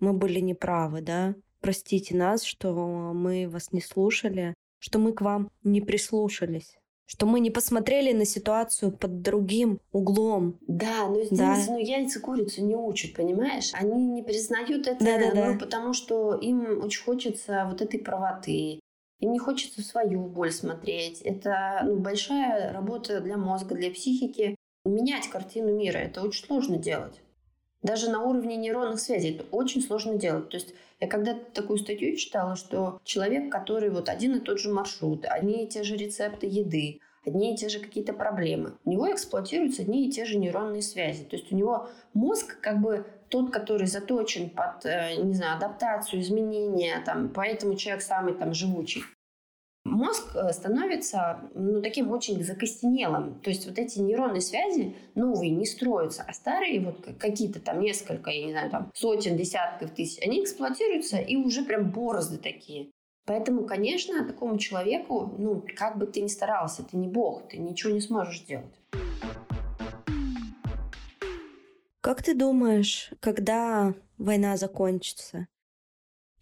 мы были неправы, да, простите нас, что мы вас не слушали, что мы к вам не прислушались что мы не посмотрели на ситуацию под другим углом. Да, но здесь да. ну, яйца курицу не учат, понимаешь? Они не признают это, да, да, да. Ну, потому что им очень хочется вот этой правоты. Им не хочется свою боль смотреть. Это ну, большая работа для мозга, для психики. Менять картину мира. Это очень сложно делать. Даже на уровне нейронных связей это очень сложно делать. То есть я когда-то такую статью читала, что человек, который вот один и тот же маршрут, одни и те же рецепты еды, одни и те же какие-то проблемы, у него эксплуатируются одни и те же нейронные связи. То есть у него мозг как бы тот, который заточен под, э, не знаю, адаптацию, изменения, там, поэтому человек самый там живучий мозг э, становится ну, таким очень закостенелым. То есть вот эти нейронные связи новые не строятся, а старые вот какие-то там несколько, я не знаю, там сотен, десятков тысяч, они эксплуатируются и уже прям борозды такие. Поэтому, конечно, такому человеку, ну, как бы ты ни старался, ты не бог, ты ничего не сможешь сделать. Как ты думаешь, когда война закончится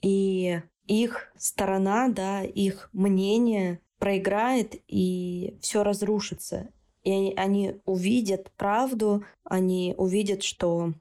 и их сторона, да, их мнение проиграет и все разрушится. И они, они увидят правду, они увидят, что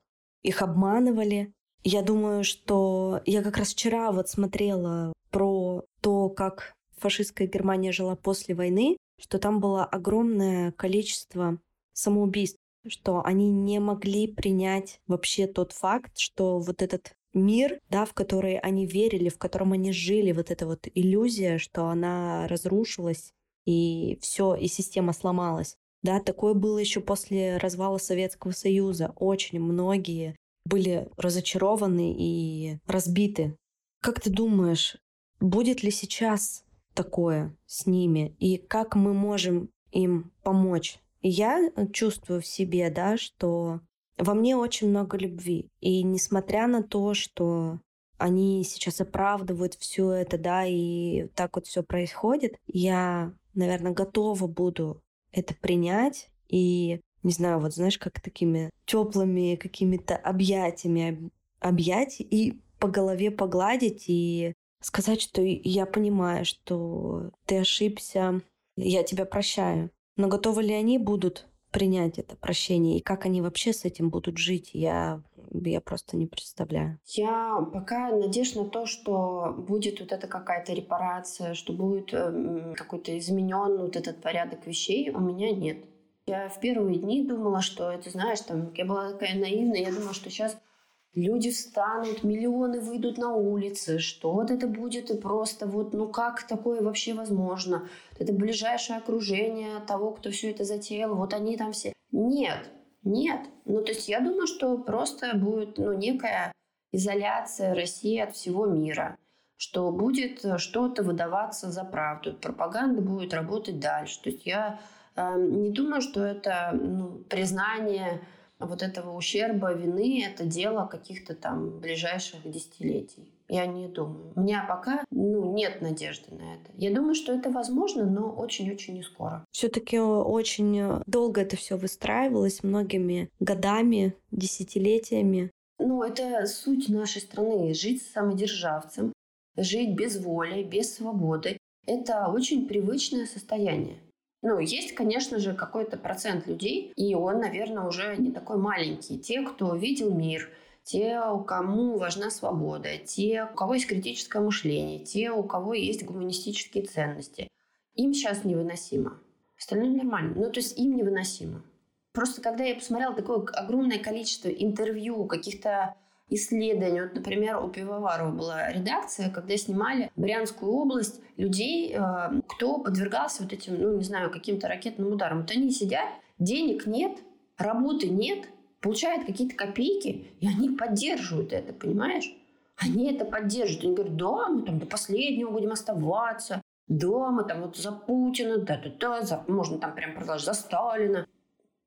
их обманывали. Я думаю, что я как раз вчера вот смотрела про то, как фашистская Германия жила после войны, что там было огромное количество самоубийств, что они не могли принять вообще тот факт, что вот этот мир, да, в который они верили, в котором они жили, вот эта вот иллюзия, что она разрушилась, и все, и система сломалась. Да, такое было еще после развала Советского Союза. Очень многие были разочарованы и разбиты. Как ты думаешь, будет ли сейчас такое с ними? И как мы можем им помочь? Я чувствую в себе, да, что во мне очень много любви. И несмотря на то, что они сейчас оправдывают все это, да, и так вот все происходит, я, наверное, готова буду это принять и не знаю, вот знаешь, как такими теплыми какими-то объятиями объять и по голове погладить и сказать, что я понимаю, что ты ошибся, я тебя прощаю. Но готовы ли они будут принять это прощение и как они вообще с этим будут жить, я, я просто не представляю. Я пока надежд на то, что будет вот эта какая-то репарация, что будет э, какой-то изменен вот этот порядок вещей, у меня нет. Я в первые дни думала, что это, знаешь, там, я была такая наивная, я думала, что сейчас люди встанут, миллионы выйдут на улицы, что вот это будет и просто вот, ну как такое вообще возможно? Это ближайшее окружение того, кто все это затеял, вот они там все. Нет, нет. Ну то есть я думаю, что просто будет ну, некая изоляция России от всего мира что будет что-то выдаваться за правду, пропаганда будет работать дальше. То есть я э, не думаю, что это ну, признание вот этого ущерба, вины — это дело каких-то там ближайших десятилетий. Я не думаю. У меня пока ну, нет надежды на это. Я думаю, что это возможно, но очень-очень не скоро. Все-таки очень долго это все выстраивалось, многими годами, десятилетиями. Ну, это суть нашей страны. Жить самодержавцем, жить без воли, без свободы. Это очень привычное состояние. Ну, есть, конечно же, какой-то процент людей, и он, наверное, уже не такой маленький. Те, кто видел мир, те, у кому важна свобода, те, у кого есть критическое мышление, те, у кого есть гуманистические ценности. Им сейчас невыносимо. Остальным нормально. Ну, то есть им невыносимо. Просто когда я посмотрела такое огромное количество интервью, каких-то исследований. Вот, например, у Пивоварова была редакция, когда снимали Брянскую область людей, э, кто подвергался вот этим, ну, не знаю, каким-то ракетным ударам. Вот они сидят, денег нет, работы нет, получают какие-то копейки, и они поддерживают это, понимаешь? Они это поддерживают. Они говорят, да, мы там до последнего будем оставаться, да, мы там вот за Путина, да-да-да, за, можно там прям продолжать за Сталина.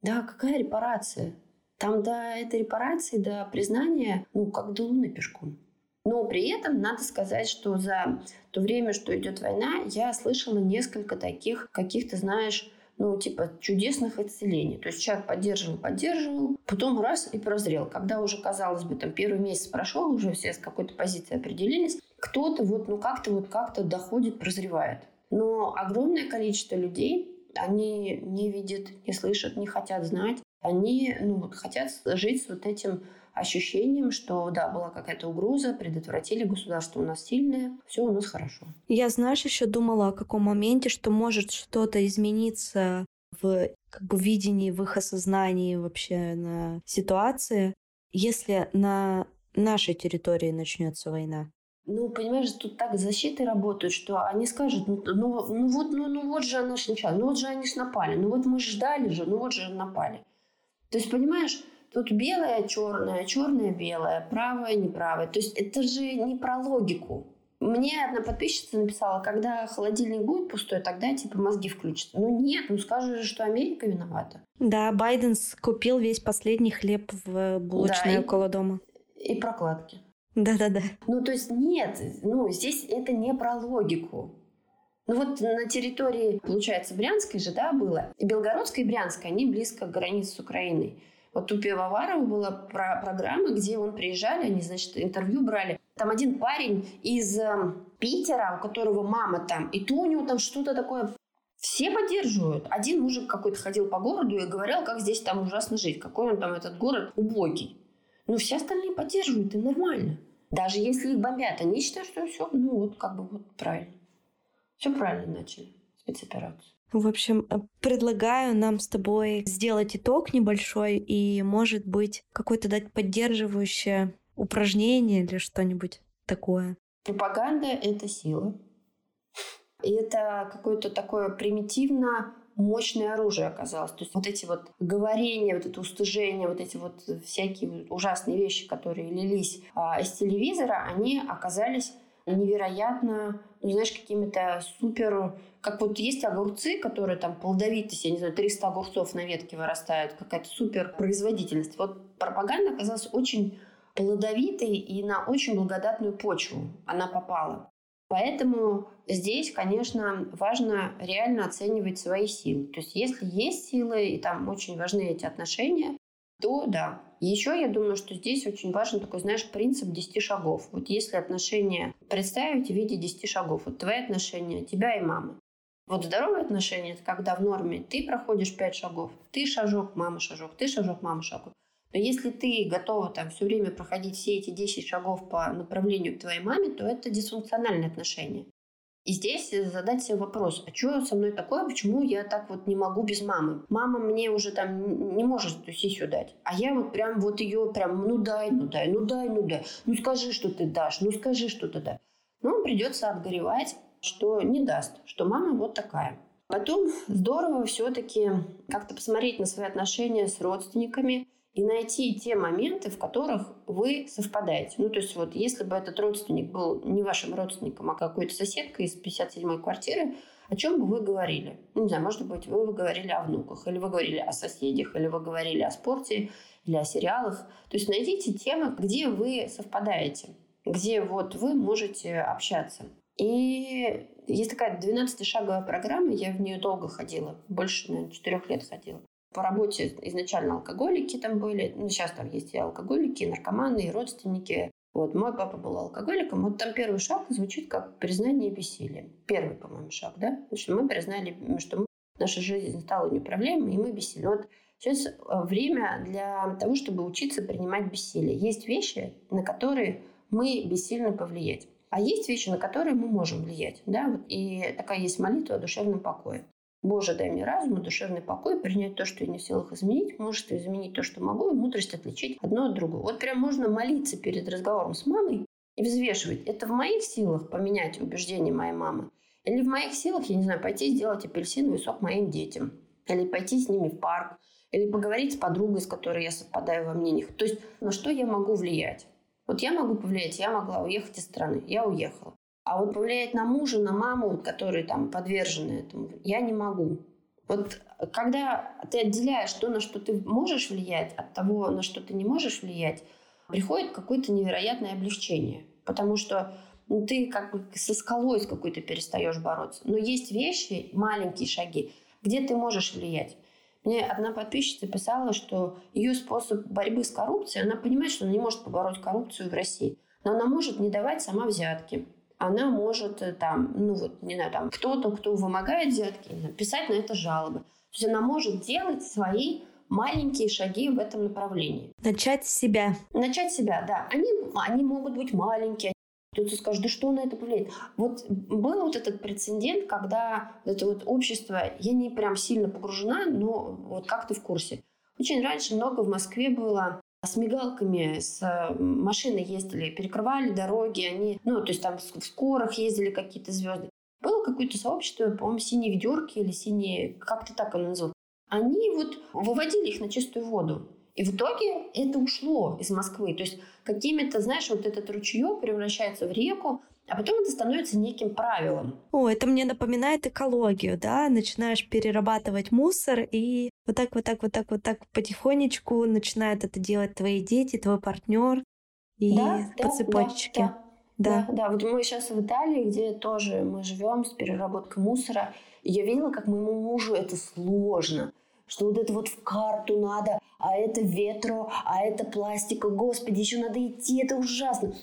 Да, какая репарация? Там до этой репарации, до признания, ну, как до Луны пешком. Но при этом надо сказать, что за то время, что идет война, я слышала несколько таких каких-то, знаешь, ну, типа чудесных исцелений. То есть человек поддерживал, поддерживал, потом раз и прозрел. Когда уже, казалось бы, там первый месяц прошел, уже все с какой-то позиции определились, кто-то вот, ну, как-то вот как-то доходит, прозревает. Но огромное количество людей они не видят, не слышат, не хотят знать. Они ну, вот, хотят жить с вот этим ощущением, что да, была какая-то угроза, предотвратили, государство у нас сильное, все у нас хорошо. Я, знаешь, еще думала о каком моменте, что может что-то измениться в как бы видении, в их осознании вообще на ситуации, если на нашей территории начнется война. Ну, понимаешь, тут так защиты работают, что они скажут, ну, ну, ну вот, ну, ну вот же она ж начала, ну вот же они ж напали, ну вот мы ждали же, ну вот же напали. То есть, понимаешь, тут белое, черное, черное, белое, правое, неправое. То есть это же не про логику. Мне одна подписчица написала, когда холодильник будет пустой, тогда типа мозги включатся. Ну нет, ну скажешь же, что Америка виновата. Да, Байден купил весь последний хлеб в булочной да, около дома. И прокладки. Да-да-да. Ну, то есть нет, ну, здесь это не про логику. Ну вот на территории, получается, Брянской же, да, было. И Белгородская и Брянская, они близко к границе с Украиной. Вот у Пивоварова была про программа, где он приезжали, они, значит, интервью брали. Там один парень из э, Питера, у которого мама там, и то у него там что-то такое все поддерживают. Один мужик какой-то ходил по городу и говорил, как здесь там ужасно жить, какой он там этот город убогий. Но все остальные поддерживают, и нормально. Даже если их бомбят, они считают, что все, ну вот как бы вот правильно. Все правильно начали спецоперацию. В общем, э, предлагаю нам с тобой сделать итог небольшой и, может быть, какое-то дать поддерживающее упражнение или что-нибудь такое. Пропаганда — это сила. И это какое-то такое примитивно мощное оружие оказалось. То есть вот эти вот говорения, вот это устыжение, вот эти вот всякие ужасные вещи, которые лились а, из телевизора, они оказались невероятно, ну, знаешь, какими-то супер... Как вот есть огурцы, которые там плодовитость, я не знаю, 300 огурцов на ветке вырастают, какая-то супер производительность. Вот пропаганда оказалась очень плодовитой и на очень благодатную почву она попала. Поэтому здесь, конечно, важно реально оценивать свои силы. То есть если есть силы, и там очень важны эти отношения, то да. Еще я думаю, что здесь очень важен такой, знаешь, принцип 10 шагов. Вот если отношения представить в виде 10 шагов, вот твои отношения, тебя и мамы. Вот здоровые отношения – это когда в норме ты проходишь 5 шагов, ты шажок, мама шажок, ты шажок, мама шажок. Но если ты готова там все время проходить все эти 10 шагов по направлению к твоей маме, то это дисфункциональные отношения. И здесь задать себе вопрос, а что со мной такое, почему я так вот не могу без мамы? Мама мне уже там не может сисю дать, а я вот прям вот ее прям, ну дай, ну дай, ну дай, ну дай, ну скажи, что ты дашь, ну скажи, что ты дашь. Ну, придется отгоревать, что не даст, что мама вот такая. Потом здорово все-таки как-то посмотреть на свои отношения с родственниками, и найти те моменты, в которых вы совпадаете. Ну, то есть вот если бы этот родственник был не вашим родственником, а какой-то соседкой из 57-й квартиры, о чем бы вы говорили? Ну, не знаю, может быть, вы, вы говорили о внуках, или вы говорили о соседях, или вы говорили о спорте, или о сериалах. То есть найдите темы, где вы совпадаете, где вот вы можете общаться. И есть такая 12-шаговая программа, я в нее долго ходила, больше, наверное, 4 лет ходила. По работе изначально алкоголики там были, ну, сейчас там есть и алкоголики, и наркоманы, и родственники. Вот, мой папа был алкоголиком. Вот там первый шаг звучит как признание бессилия. Первый, по-моему, шаг, да? Значит, мы признали, что наша жизнь стала неуправляемой, и мы бессильны. Вот сейчас э, время для того, чтобы учиться принимать бессилие. Есть вещи, на которые мы бессильно повлиять. А есть вещи, на которые мы можем влиять. Да? Вот, и такая есть молитва о душевном покое. Боже, дай мне разум душевный покой, принять то, что я не в силах изменить, мужество изменить то, что могу, и мудрость отличить одно от другого. Вот прям можно молиться перед разговором с мамой и взвешивать, это в моих силах поменять убеждения моей мамы, или в моих силах, я не знаю, пойти сделать апельсиновый сок моим детям, или пойти с ними в парк, или поговорить с подругой, с которой я совпадаю во мнениях. То есть на что я могу влиять? Вот я могу повлиять, я могла уехать из страны, я уехала. А вот повлиять на мужа, на маму, которые там подвержены этому, я не могу. Вот когда ты отделяешь то, на что ты можешь влиять, от того, на что ты не можешь влиять, приходит какое-то невероятное облегчение. Потому что ну, ты как бы со скалой с какой-то перестаешь бороться. Но есть вещи, маленькие шаги, где ты можешь влиять. Мне одна подписчица писала, что ее способ борьбы с коррупцией, она понимает, что она не может побороть коррупцию в России, но она может не давать сама взятки она может э, там, ну вот, не знаю, там кто-то, кто вымогает взятки, писать на это жалобы. То есть она может делать свои маленькие шаги в этом направлении. Начать с себя. Начать с себя, да. Они, они могут быть маленькие. Кто-то скажет, да что на это повлияет? Вот был вот этот прецедент, когда это вот общество, я не прям сильно погружена, но вот как ты в курсе. Очень раньше много в Москве было с мигалками, с э, машины ездили, перекрывали дороги, они, ну, то есть там в скорых ездили какие-то звезды. Было какое-то сообщество, по-моему, синие ведерки или синие, как-то так оно называлось. Они вот выводили их на чистую воду. И в итоге это ушло из Москвы. То есть какими-то, знаешь, вот этот ручеек превращается в реку, а потом это становится неким правилом. О, это мне напоминает экологию, да? Начинаешь перерабатывать мусор, и вот так, вот так, вот так, вот так потихонечку начинают это делать твои дети, твой партнер и да, по да, цепочке. Да, да. Да, да, вот мы сейчас в Италии, где тоже мы живем с переработкой мусора. И я видела, как моему мужу это сложно что вот это вот в карту надо, а это ветро, а это пластика, господи, еще надо идти, это ужасно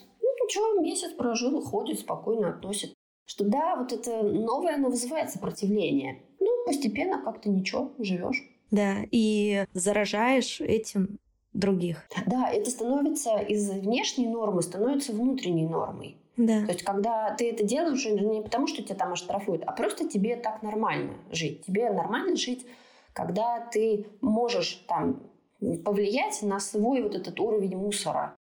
ничего, месяц прожил, ходит, спокойно относит. Что да, вот это новое, оно вызывает сопротивление. Ну, постепенно как-то ничего, живешь. Да, и заражаешь этим других. Да, это становится из внешней нормы, становится внутренней нормой. Да. То есть, когда ты это делаешь не потому, что тебя там оштрафуют, а просто тебе так нормально жить. Тебе нормально жить, когда ты можешь там повлиять на свой вот этот уровень мусора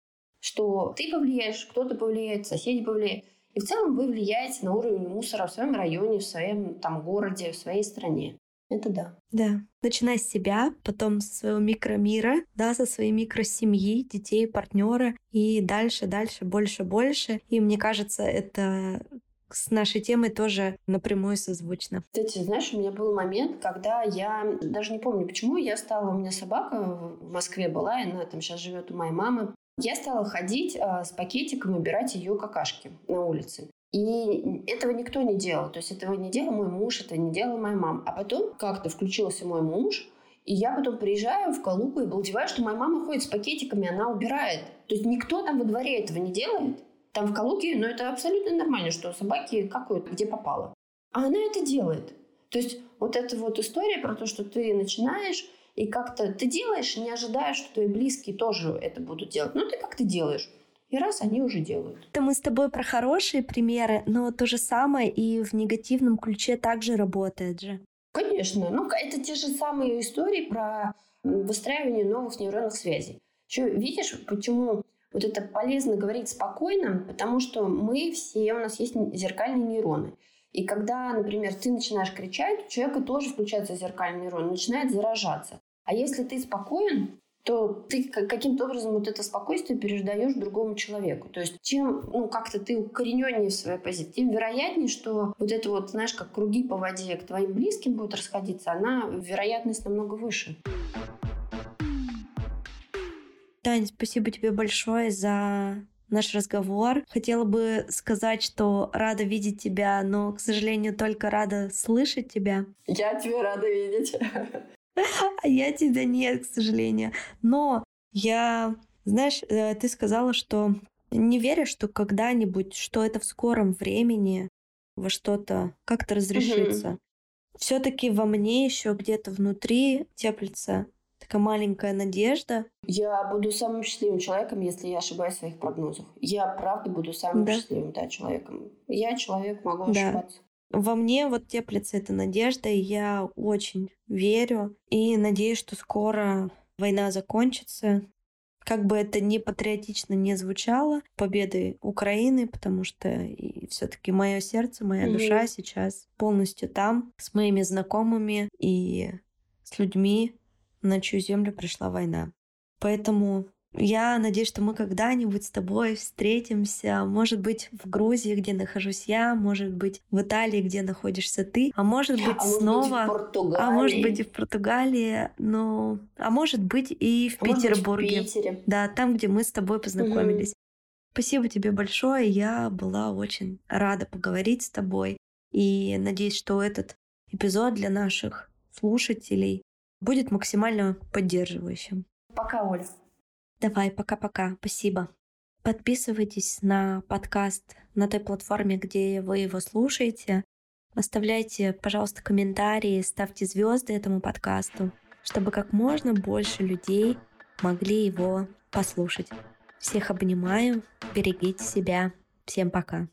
что ты повлияешь, кто-то повлияет, соседи повлияют. И в целом вы влияете на уровень мусора в своем районе, в своем там городе, в своей стране. Это да. Да. Начинай с себя, потом со своего микромира, да, со своей микросемьи, детей, партнера, и дальше, дальше, больше, больше. И мне кажется, это с нашей темой тоже напрямую созвучно. Кстати, знаешь, у меня был момент, когда я даже не помню, почему я стала, у меня собака в Москве была, и она там сейчас живет у моей мамы. Я стала ходить а, с пакетиком, убирать ее какашки на улице. И этого никто не делал. То есть этого не делал мой муж, это не делала моя мама. А потом как-то включился мой муж, и я потом приезжаю в Калугу и балдеваю, что моя мама ходит с пакетиками, она убирает. То есть никто там во дворе этого не делает. Там в Калуге, но ну, это абсолютно нормально, что собаки какают, где попало. А она это делает. То есть вот эта вот история про то, что ты начинаешь и как-то ты делаешь, не ожидая, что твои близкие тоже это будут делать. Но ты как-то делаешь. И раз они уже делают. Это мы с тобой про хорошие примеры, но то же самое и в негативном ключе также работает же. Конечно. Ну, это те же самые истории про выстраивание новых нейронных связей. Еще видишь, почему вот это полезно говорить спокойно, потому что мы все, у нас есть зеркальные нейроны. И когда, например, ты начинаешь кричать, у человека тоже включается зеркальный нейрон, начинает заражаться. А если ты спокоен, то ты каким-то образом вот это спокойствие передаешь другому человеку. То есть чем ну, как-то ты укорененнее в своей позиции, тем вероятнее, что вот это вот, знаешь, как круги по воде к твоим близким будут расходиться, она вероятность намного выше. Тань, спасибо тебе большое за наш разговор. Хотела бы сказать, что рада видеть тебя, но, к сожалению, только рада слышать тебя. Я тебя рада видеть. А я тебя нет, к сожалению. Но я, знаешь, э, ты сказала, что не веришь, что когда-нибудь, что это в скором времени во что-то как-то разрешится. Мгм. Все-таки во мне еще где-то внутри теплится такая маленькая надежда. Я буду самым счастливым человеком, если я ошибаюсь в своих прогнозах. Я правда буду самым Да. счастливым да, человеком. Я человек, могу Да. ошибаться. Во мне вот теплится эта надежда, и я очень верю и надеюсь, что скоро война закончится. Как бы это ни патриотично не звучало, победой Украины, потому что все-таки мое сердце, моя Мгм. душа сейчас полностью там, с моими знакомыми и с людьми, на чью землю пришла война. Поэтому я надеюсь, что мы когда-нибудь с тобой встретимся, может быть, в Грузии, где нахожусь я, может быть, в Италии, где находишься ты, а может быть, а может снова... быть, в. А может быть и в Португалии, ну, а может быть и в А может быть, Петербурге. в Питере. Да, там, где мы с тобой познакомились. Спасибо тебе большое. Я была очень рада поговорить с тобой. И надеюсь, что этот эпизод для наших слушателей будет максимально поддерживающим. Пока, Оля. Давай, пока-пока. Спасибо. Подписывайтесь на подкаст на той платформе, где вы его слушаете. Оставляйте, пожалуйста, комментарии, ставьте звезды этому подкасту, чтобы как можно больше людей могли его послушать. Всех обнимаю, берегите себя. Всем пока.